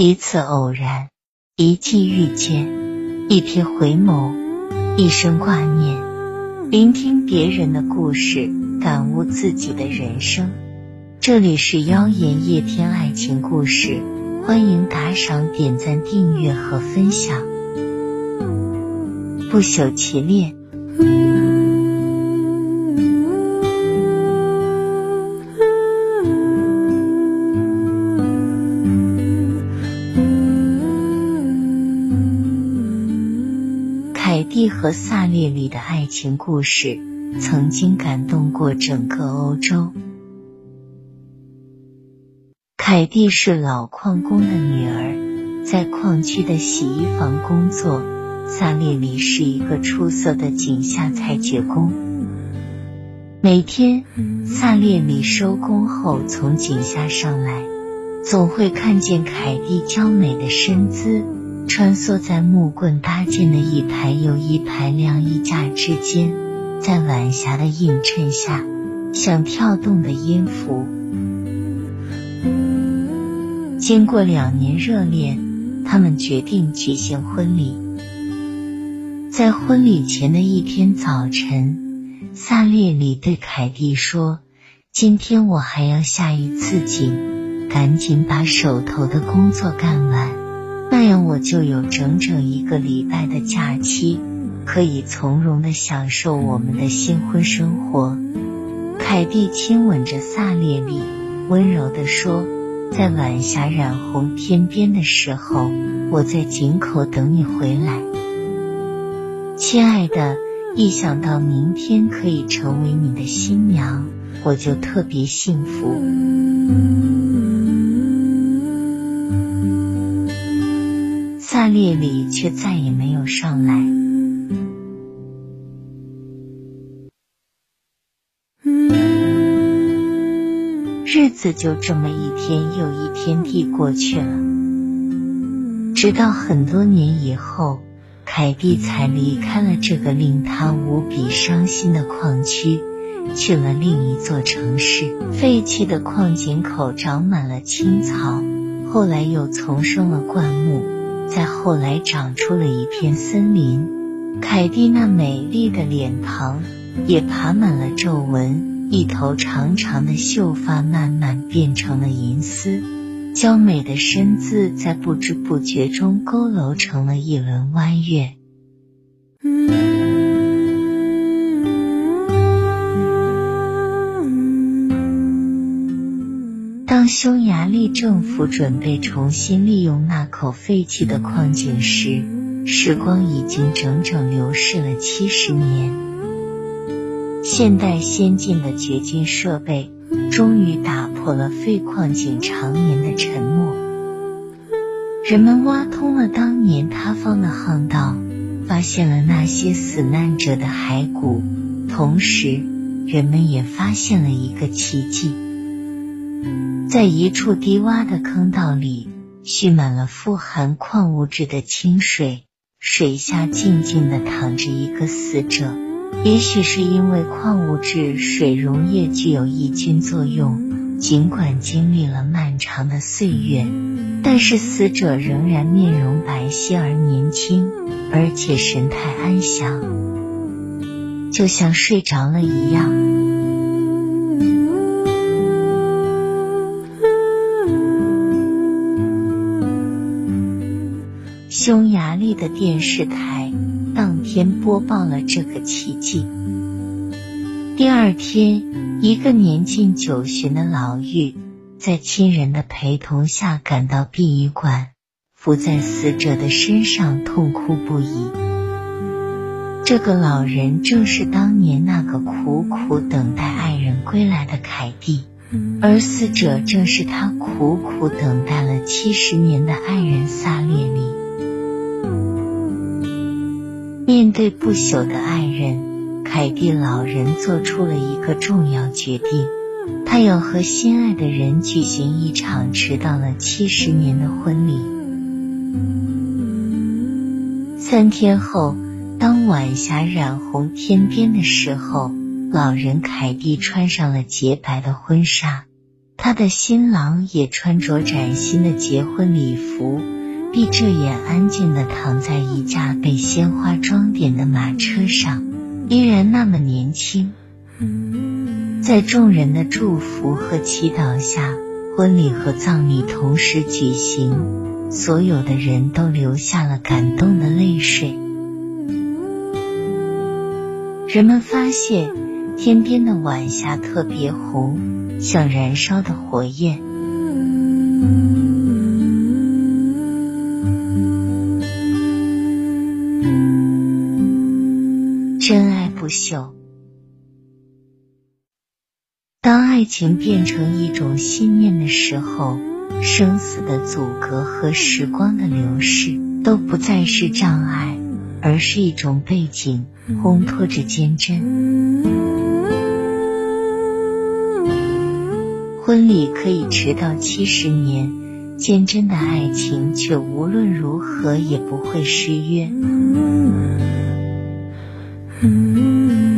一次偶然，一季遇见，一瞥回眸，一生挂念。聆听别人的故事，感悟自己的人生。这里是妖言夜天爱情故事，欢迎打赏、点赞、订阅和分享。不朽其恋。和萨列里的爱情故事曾经感动过整个欧洲。凯蒂是老矿工的女儿，在矿区的洗衣房工作。萨列里是一个出色的井下裁决工。每天，萨列里收工后从井下上来，总会看见凯蒂娇美的身姿。穿梭在木棍搭建的一排又一排晾衣架之间，在晚霞的映衬下，像跳动的音符。经过两年热恋，他们决定举行婚礼。在婚礼前的一天早晨，萨列里对凯蒂说：“今天我还要下一次井，赶紧把手头的工作干完。”那样我就有整整一个礼拜的假期，可以从容的享受我们的新婚生活。凯蒂亲吻着萨列里，温柔地说：“在晚霞染红天边的时候，我在井口等你回来，亲爱的。一想到明天可以成为你的新娘，我就特别幸福。”列里却再也没有上来。日子就这么一天又一天地过去了，直到很多年以后，凯蒂才离开了这个令他无比伤心的矿区，去了另一座城市。废弃的矿井口长满了青草，后来又丛生了灌木。在后来，长出了一片森林。凯蒂那美丽的脸庞也爬满了皱纹，一头长长的秀发慢慢变成了银丝，娇美的身姿在不知不觉中佝偻成了一轮弯月。匈牙利政府准备重新利用那口废弃的矿井时，时光已经整整流逝了七十年。现代先进的掘金设备终于打破了废矿井常年的沉默。人们挖通了当年塌方的巷道，发现了那些死难者的骸骨，同时，人们也发现了一个奇迹。在一处低洼的坑道里，蓄满了富含矿物质的清水，水下静静的躺着一个死者。也许是因为矿物质水溶液具有抑菌作用，尽管经历了漫长的岁月，但是死者仍然面容白皙而年轻，而且神态安详，就像睡着了一样。匈牙利的电视台当天播报了这个奇迹。第二天，一个年近九旬的老妪在亲人的陪同下赶到殡仪馆，伏在死者的身上痛哭不已。这个老人正是当年那个苦苦等待爱人归来的凯蒂，而死者正是他苦苦等待了七十年的爱人萨列里。面对不朽的爱人，凯蒂老人做出了一个重要决定，他要和心爱的人举行一场迟到了七十年的婚礼。三天后，当晚霞染红天边的时候，老人凯蒂穿上了洁白的婚纱，他的新郎也穿着崭新的结婚礼服，闭着眼安静的躺在一架被鲜花装点的马车上，依然那么年轻。在众人的祝福和祈祷下，婚礼和葬礼同时举行，所有的人都流下了感动的泪水。人们发现天边的晚霞特别红，像燃烧的火焰。真爱不朽。当爱情变成一种信念的时候，生死的阻隔和时光的流逝都不再是障碍，而是一种背景，烘托着坚贞。婚礼可以迟到七十年，坚贞的爱情却无论如何也不会失约。Mm-hmm.